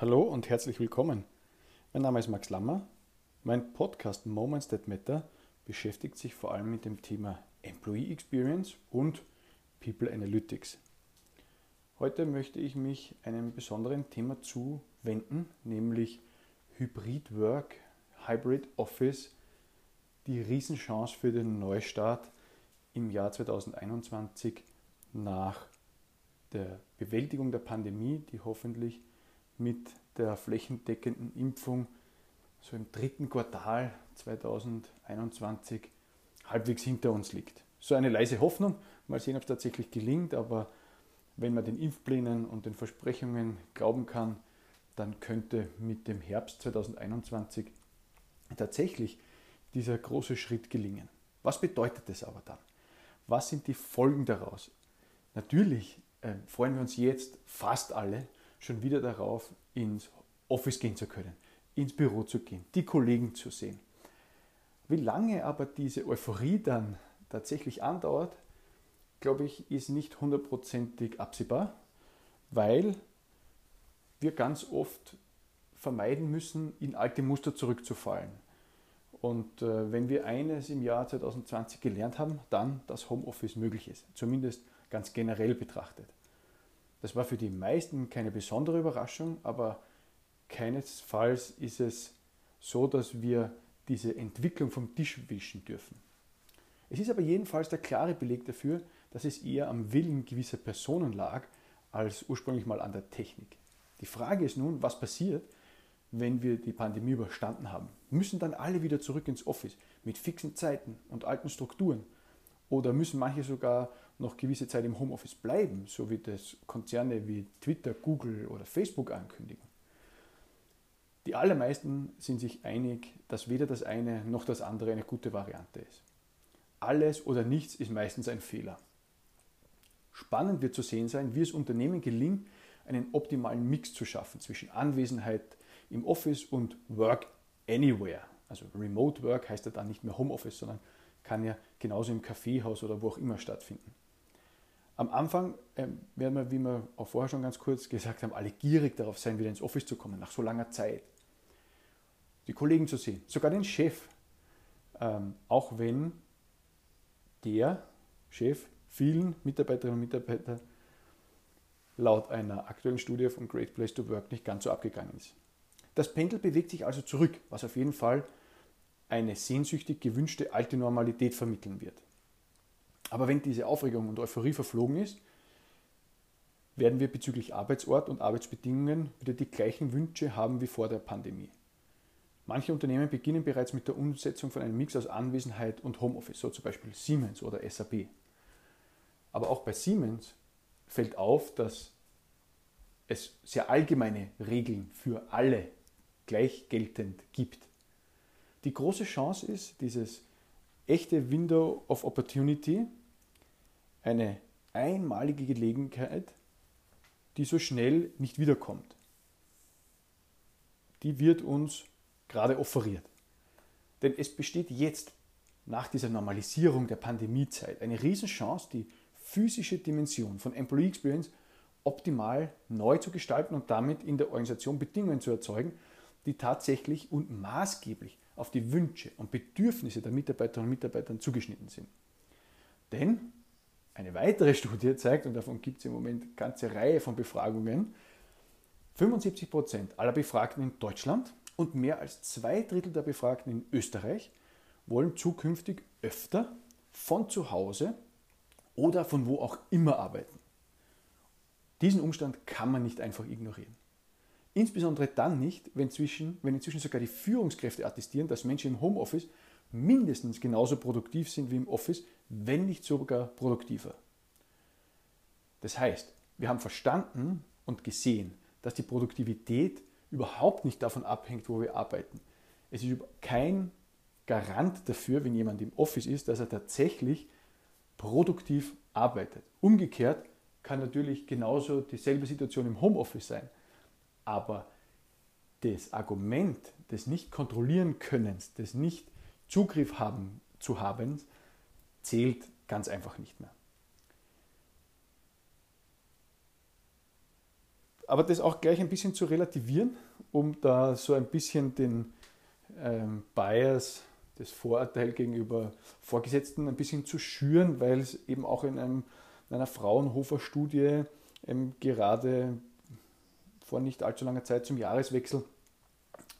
Hallo und herzlich willkommen. Mein Name ist Max Lammer. Mein Podcast Moments That Matter beschäftigt sich vor allem mit dem Thema Employee Experience und People Analytics. Heute möchte ich mich einem besonderen Thema zuwenden, nämlich Hybrid Work, Hybrid Office, die Riesenchance für den Neustart im Jahr 2021 nach der Bewältigung der Pandemie, die hoffentlich mit der flächendeckenden Impfung so im dritten Quartal 2021 halbwegs hinter uns liegt. So eine leise Hoffnung, mal sehen, ob es tatsächlich gelingt, aber wenn man den Impfplänen und den Versprechungen glauben kann, dann könnte mit dem Herbst 2021 tatsächlich dieser große Schritt gelingen. Was bedeutet das aber dann? Was sind die Folgen daraus? Natürlich äh, freuen wir uns jetzt fast alle schon wieder darauf, ins Office gehen zu können, ins Büro zu gehen, die Kollegen zu sehen. Wie lange aber diese Euphorie dann tatsächlich andauert, glaube ich, ist nicht hundertprozentig absehbar, weil wir ganz oft vermeiden müssen, in alte Muster zurückzufallen. Und äh, wenn wir eines im Jahr 2020 gelernt haben, dann, dass Homeoffice möglich ist, zumindest ganz generell betrachtet. Das war für die meisten keine besondere Überraschung, aber keinesfalls ist es so, dass wir diese Entwicklung vom Tisch wischen dürfen. Es ist aber jedenfalls der klare Beleg dafür, dass es eher am Willen gewisser Personen lag, als ursprünglich mal an der Technik. Die Frage ist nun, was passiert, wenn wir die Pandemie überstanden haben? Müssen dann alle wieder zurück ins Office mit fixen Zeiten und alten Strukturen? Oder müssen manche sogar noch gewisse Zeit im Homeoffice bleiben, so wie das Konzerne wie Twitter, Google oder Facebook ankündigen? Die allermeisten sind sich einig, dass weder das eine noch das andere eine gute Variante ist. Alles oder nichts ist meistens ein Fehler. Spannend wird zu sehen sein, wie es Unternehmen gelingt, einen optimalen Mix zu schaffen zwischen Anwesenheit im Office und Work Anywhere. Also Remote Work heißt ja dann nicht mehr Homeoffice, sondern kann ja genauso im Kaffeehaus oder wo auch immer stattfinden. Am Anfang ähm, werden wir, wie wir auch vorher schon ganz kurz gesagt haben, alle gierig darauf sein, wieder ins Office zu kommen, nach so langer Zeit. Die Kollegen zu sehen, sogar den Chef. Ähm, auch wenn der Chef vielen Mitarbeiterinnen und Mitarbeitern laut einer aktuellen Studie von Great Place to Work nicht ganz so abgegangen ist. Das Pendel bewegt sich also zurück, was auf jeden Fall eine sehnsüchtig gewünschte alte Normalität vermitteln wird. Aber wenn diese Aufregung und Euphorie verflogen ist, werden wir bezüglich Arbeitsort und Arbeitsbedingungen wieder die gleichen Wünsche haben wie vor der Pandemie. Manche Unternehmen beginnen bereits mit der Umsetzung von einem Mix aus Anwesenheit und Homeoffice, so zum Beispiel Siemens oder SAP. Aber auch bei Siemens fällt auf, dass es sehr allgemeine Regeln für alle gleich geltend gibt. Die große Chance ist, dieses echte Window of Opportunity, eine einmalige Gelegenheit, die so schnell nicht wiederkommt. Die wird uns gerade offeriert. Denn es besteht jetzt nach dieser Normalisierung der Pandemiezeit eine Riesenchance, die physische Dimension von Employee Experience optimal neu zu gestalten und damit in der Organisation Bedingungen zu erzeugen, die tatsächlich und maßgeblich auf die Wünsche und Bedürfnisse der Mitarbeiterinnen und Mitarbeiter zugeschnitten sind. Denn eine weitere Studie zeigt, und davon gibt es im Moment eine ganze Reihe von Befragungen, 75 Prozent aller Befragten in Deutschland und mehr als zwei Drittel der Befragten in Österreich wollen zukünftig öfter von zu Hause oder von wo auch immer arbeiten. Diesen Umstand kann man nicht einfach ignorieren. Insbesondere dann nicht, wenn, zwischen, wenn inzwischen sogar die Führungskräfte attestieren, dass Menschen im Homeoffice mindestens genauso produktiv sind wie im Office, wenn nicht sogar produktiver. Das heißt, wir haben verstanden und gesehen, dass die Produktivität überhaupt nicht davon abhängt, wo wir arbeiten. Es ist kein Garant dafür, wenn jemand im Office ist, dass er tatsächlich produktiv arbeitet. Umgekehrt kann natürlich genauso dieselbe Situation im Homeoffice sein. Aber das Argument des nicht kontrollieren Könnens, des nicht Zugriff haben zu haben, zählt ganz einfach nicht mehr. aber das auch gleich ein bisschen zu relativieren, um da so ein bisschen den ähm, Bias, das Vorurteil gegenüber Vorgesetzten ein bisschen zu schüren, weil es eben auch in, einem, in einer Fraunhofer-Studie ähm, gerade vor nicht allzu langer Zeit zum Jahreswechsel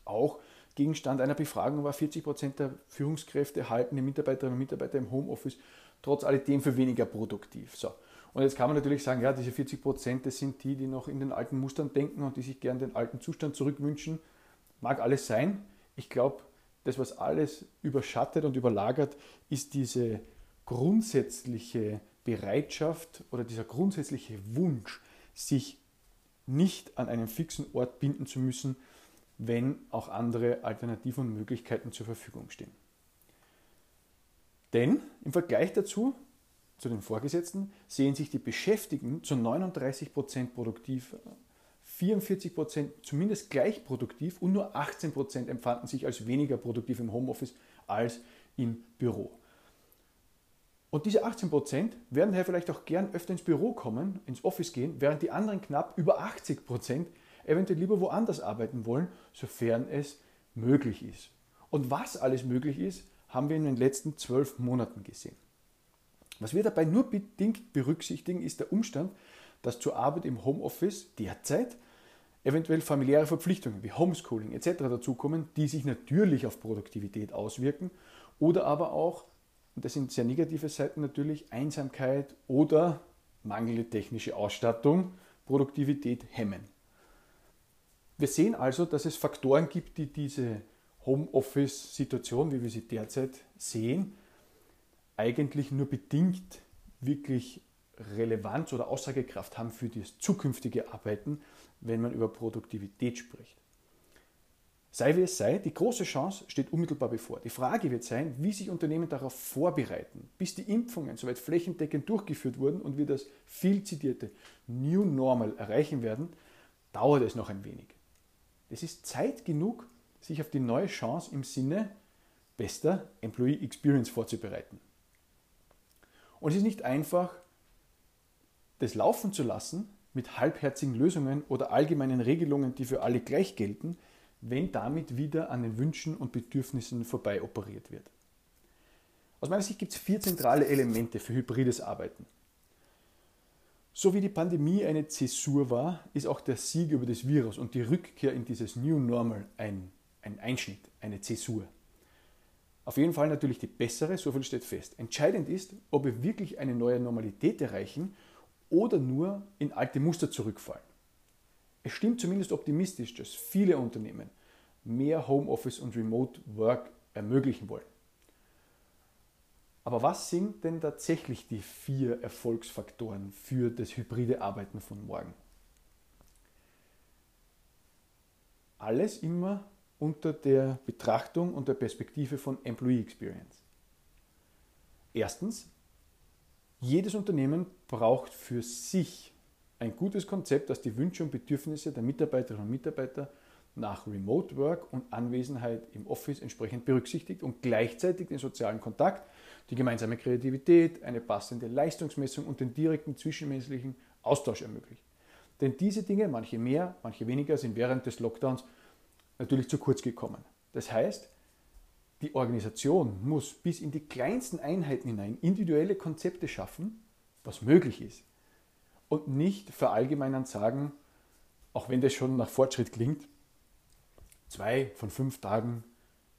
auch Gegenstand einer Befragung war, 40 Prozent der Führungskräfte halten die Mitarbeiterinnen und Mitarbeiter im Homeoffice trotz alledem für weniger produktiv. So. Und jetzt kann man natürlich sagen, ja, diese 40 Prozent, das sind die, die noch in den alten Mustern denken und die sich gern den alten Zustand zurückwünschen. Mag alles sein. Ich glaube, das, was alles überschattet und überlagert, ist diese grundsätzliche Bereitschaft oder dieser grundsätzliche Wunsch, sich nicht an einen fixen Ort binden zu müssen, wenn auch andere Alternativen und Möglichkeiten zur Verfügung stehen. Denn im Vergleich dazu, zu den Vorgesetzten, sehen sich die Beschäftigten zu 39 Prozent produktiv, 44 Prozent zumindest gleich produktiv und nur 18 Prozent empfanden sich als weniger produktiv im Homeoffice als im Büro. Und diese 18 Prozent werden daher vielleicht auch gern öfter ins Büro kommen, ins Office gehen, während die anderen knapp über 80 Prozent eventuell lieber woanders arbeiten wollen, sofern es möglich ist. Und was alles möglich ist, haben wir in den letzten zwölf Monaten gesehen. Was wir dabei nur bedingt berücksichtigen, ist der Umstand, dass zur Arbeit im Homeoffice derzeit eventuell familiäre Verpflichtungen wie Homeschooling etc. dazukommen, die sich natürlich auf Produktivität auswirken oder aber auch, und das sind sehr negative Seiten natürlich, Einsamkeit oder mangelnde technische Ausstattung Produktivität hemmen. Wir sehen also, dass es Faktoren gibt, die diese Homeoffice-Situation, wie wir sie derzeit sehen, eigentlich nur bedingt wirklich Relevanz oder Aussagekraft haben für das zukünftige Arbeiten, wenn man über Produktivität spricht. Sei wie es sei, die große Chance steht unmittelbar bevor. Die Frage wird sein, wie sich Unternehmen darauf vorbereiten, bis die Impfungen soweit flächendeckend durchgeführt wurden und wir das viel zitierte New Normal erreichen werden, dauert es noch ein wenig. Es ist Zeit genug, sich auf die neue Chance im Sinne bester Employee Experience vorzubereiten. Und es ist nicht einfach, das laufen zu lassen mit halbherzigen Lösungen oder allgemeinen Regelungen, die für alle gleich gelten, wenn damit wieder an den Wünschen und Bedürfnissen vorbei operiert wird. Aus meiner Sicht gibt es vier zentrale Elemente für hybrides Arbeiten. So wie die Pandemie eine Zäsur war, ist auch der Sieg über das Virus und die Rückkehr in dieses New Normal ein, ein Einschnitt, eine Zäsur. Auf jeden Fall natürlich die bessere, so viel steht fest. Entscheidend ist, ob wir wirklich eine neue Normalität erreichen oder nur in alte Muster zurückfallen. Es stimmt zumindest optimistisch, dass viele Unternehmen mehr Homeoffice und Remote Work ermöglichen wollen. Aber was sind denn tatsächlich die vier Erfolgsfaktoren für das hybride Arbeiten von morgen? Alles immer unter der Betrachtung und der Perspektive von Employee Experience. Erstens, jedes Unternehmen braucht für sich ein gutes Konzept, das die Wünsche und Bedürfnisse der Mitarbeiterinnen und Mitarbeiter nach Remote Work und Anwesenheit im Office entsprechend berücksichtigt und gleichzeitig den sozialen Kontakt die gemeinsame Kreativität, eine passende Leistungsmessung und den direkten zwischenmenschlichen Austausch ermöglicht. Denn diese Dinge, manche mehr, manche weniger, sind während des Lockdowns natürlich zu kurz gekommen. Das heißt, die Organisation muss bis in die kleinsten Einheiten hinein individuelle Konzepte schaffen, was möglich ist. Und nicht verallgemeinern sagen, auch wenn das schon nach Fortschritt klingt, zwei von fünf Tagen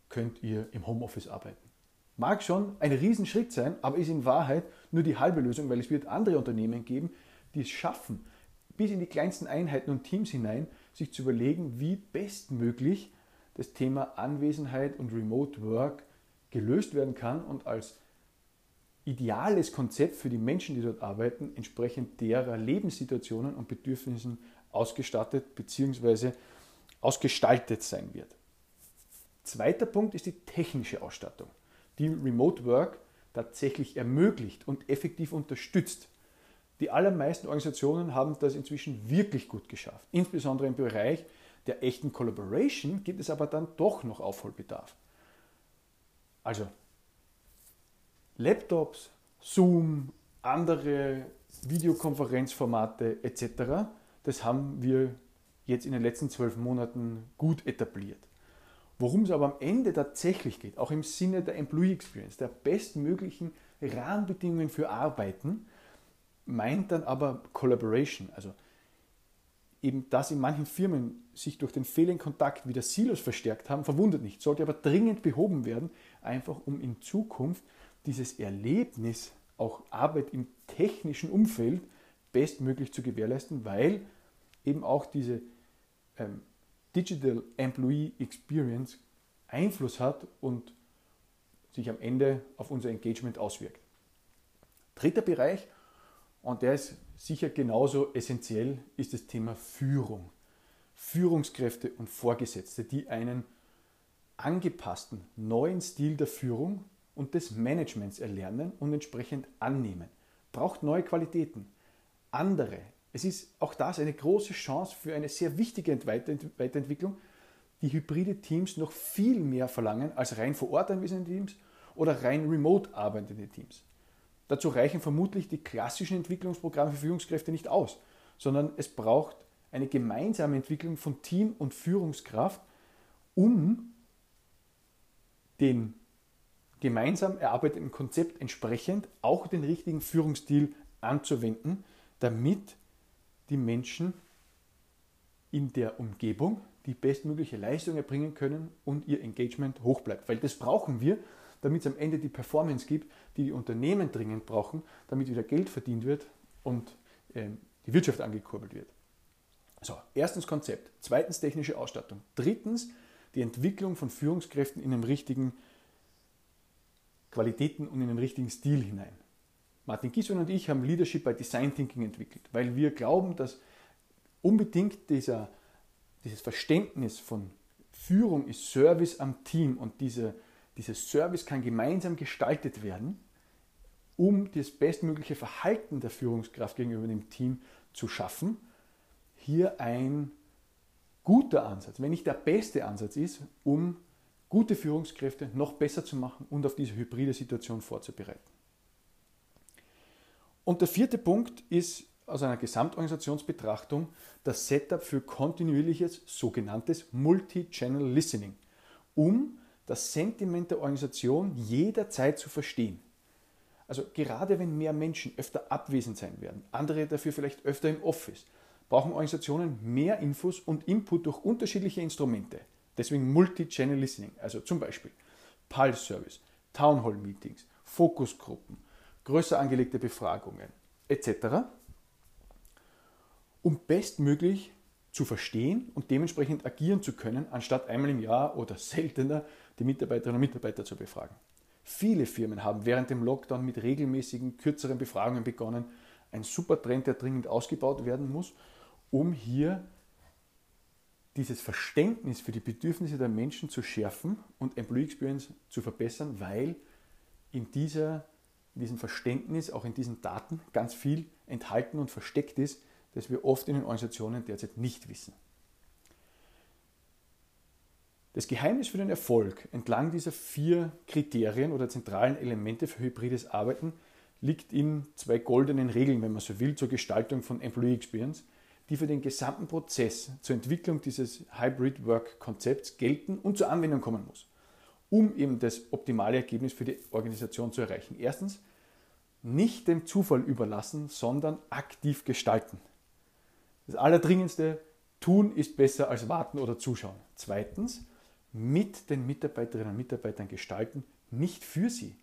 könnt ihr im Homeoffice arbeiten. Mag schon ein Riesenschritt sein, aber ist in Wahrheit nur die halbe Lösung, weil es wird andere Unternehmen geben, die es schaffen, bis in die kleinsten Einheiten und Teams hinein, sich zu überlegen, wie bestmöglich das Thema Anwesenheit und Remote Work gelöst werden kann und als ideales Konzept für die Menschen, die dort arbeiten, entsprechend derer Lebenssituationen und Bedürfnissen ausgestattet bzw. ausgestaltet sein wird. Zweiter Punkt ist die technische Ausstattung die Remote Work tatsächlich ermöglicht und effektiv unterstützt. Die allermeisten Organisationen haben das inzwischen wirklich gut geschafft. Insbesondere im Bereich der echten Collaboration gibt es aber dann doch noch Aufholbedarf. Also Laptops, Zoom, andere Videokonferenzformate etc., das haben wir jetzt in den letzten zwölf Monaten gut etabliert. Worum es aber am Ende tatsächlich geht, auch im Sinne der Employee Experience, der bestmöglichen Rahmenbedingungen für Arbeiten, meint dann aber Collaboration, also eben dass in manchen Firmen sich durch den fehlenden Kontakt wieder Silos verstärkt haben, verwundert nicht, sollte aber dringend behoben werden, einfach um in Zukunft dieses Erlebnis, auch Arbeit im technischen Umfeld, bestmöglich zu gewährleisten, weil eben auch diese ähm, Digital Employee Experience Einfluss hat und sich am Ende auf unser Engagement auswirkt. Dritter Bereich, und der ist sicher genauso essentiell, ist das Thema Führung. Führungskräfte und Vorgesetzte, die einen angepassten neuen Stil der Führung und des Managements erlernen und entsprechend annehmen. Braucht neue Qualitäten, andere. Es ist auch das eine große Chance für eine sehr wichtige Weiterentwicklung, die hybride Teams noch viel mehr verlangen als rein vor Ort anwesende Teams oder rein remote arbeitende Teams. Dazu reichen vermutlich die klassischen Entwicklungsprogramme für Führungskräfte nicht aus, sondern es braucht eine gemeinsame Entwicklung von Team und Führungskraft, um den gemeinsam erarbeiteten Konzept entsprechend auch den richtigen Führungsstil anzuwenden, damit die Menschen in der Umgebung die bestmögliche Leistung erbringen können und ihr Engagement hoch bleibt. Weil das brauchen wir, damit es am Ende die Performance gibt, die die Unternehmen dringend brauchen, damit wieder Geld verdient wird und äh, die Wirtschaft angekurbelt wird. So, erstens Konzept, zweitens technische Ausstattung, drittens die Entwicklung von Führungskräften in einem richtigen Qualitäten und in den richtigen Stil hinein. Martin Giesmann und ich haben Leadership by Design Thinking entwickelt, weil wir glauben, dass unbedingt dieser, dieses Verständnis von Führung ist Service am Team und diese, dieses Service kann gemeinsam gestaltet werden, um das bestmögliche Verhalten der Führungskraft gegenüber dem Team zu schaffen, hier ein guter Ansatz, wenn nicht der beste Ansatz ist, um gute Führungskräfte noch besser zu machen und auf diese hybride Situation vorzubereiten. Und der vierte Punkt ist aus einer Gesamtorganisationsbetrachtung das Setup für kontinuierliches sogenanntes Multi-Channel Listening, um das Sentiment der Organisation jederzeit zu verstehen. Also gerade wenn mehr Menschen öfter abwesend sein werden, andere dafür vielleicht öfter im Office, brauchen Organisationen mehr Infos und Input durch unterschiedliche Instrumente. Deswegen Multi-Channel Listening, also zum Beispiel Pulse Service, Town Hall Meetings, Fokusgruppen, größer angelegte Befragungen etc., um bestmöglich zu verstehen und dementsprechend agieren zu können, anstatt einmal im Jahr oder seltener die Mitarbeiterinnen und Mitarbeiter zu befragen. Viele Firmen haben während dem Lockdown mit regelmäßigen, kürzeren Befragungen begonnen. Ein super Trend, der dringend ausgebaut werden muss, um hier dieses Verständnis für die Bedürfnisse der Menschen zu schärfen und Employee Experience zu verbessern, weil in, dieser, in diesem Verständnis, auch in diesen Daten ganz viel enthalten und versteckt ist, das wir oft in den Organisationen derzeit nicht wissen. Das Geheimnis für den Erfolg entlang dieser vier Kriterien oder zentralen Elemente für hybrides Arbeiten liegt in zwei goldenen Regeln, wenn man so will, zur Gestaltung von Employee Experience, die für den gesamten Prozess zur Entwicklung dieses Hybrid Work Konzepts gelten und zur Anwendung kommen muss, um eben das optimale Ergebnis für die Organisation zu erreichen. Erstens, nicht dem Zufall überlassen, sondern aktiv gestalten. Das Allerdringendste, tun ist besser als warten oder zuschauen. Zweitens, mit den Mitarbeiterinnen und Mitarbeitern gestalten, nicht für sie.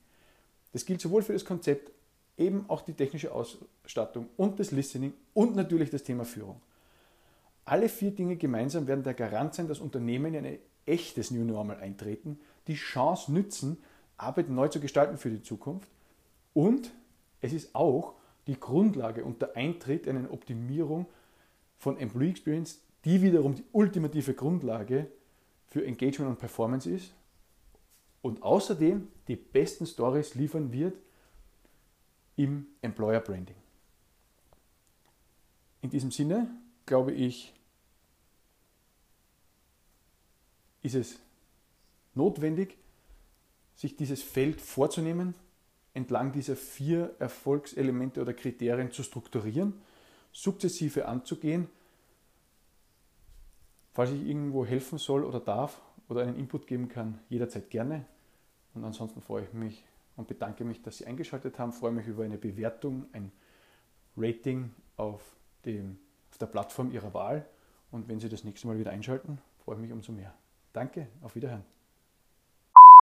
Das gilt sowohl für das Konzept eben auch die technische Ausstattung und das Listening und natürlich das Thema Führung. Alle vier Dinge gemeinsam werden der Garant sein, dass Unternehmen in ein echtes New Normal eintreten, die Chance nützen, Arbeit neu zu gestalten für die Zukunft und es ist auch die Grundlage und der Eintritt in eine Optimierung von Employee Experience, die wiederum die ultimative Grundlage für Engagement und Performance ist und außerdem die besten Stories liefern wird, im Employer Branding. In diesem Sinne glaube ich, ist es notwendig, sich dieses Feld vorzunehmen, entlang dieser vier Erfolgselemente oder Kriterien zu strukturieren, sukzessive anzugehen Falls ich irgendwo helfen soll oder darf oder einen Input geben kann, jederzeit gerne. Und ansonsten freue ich mich und bedanke mich, dass Sie eingeschaltet haben. Freue mich über eine Bewertung, ein Rating auf, dem, auf der Plattform Ihrer Wahl. Und wenn Sie das nächste Mal wieder einschalten, freue ich mich umso mehr. Danke, auf Wiederhören.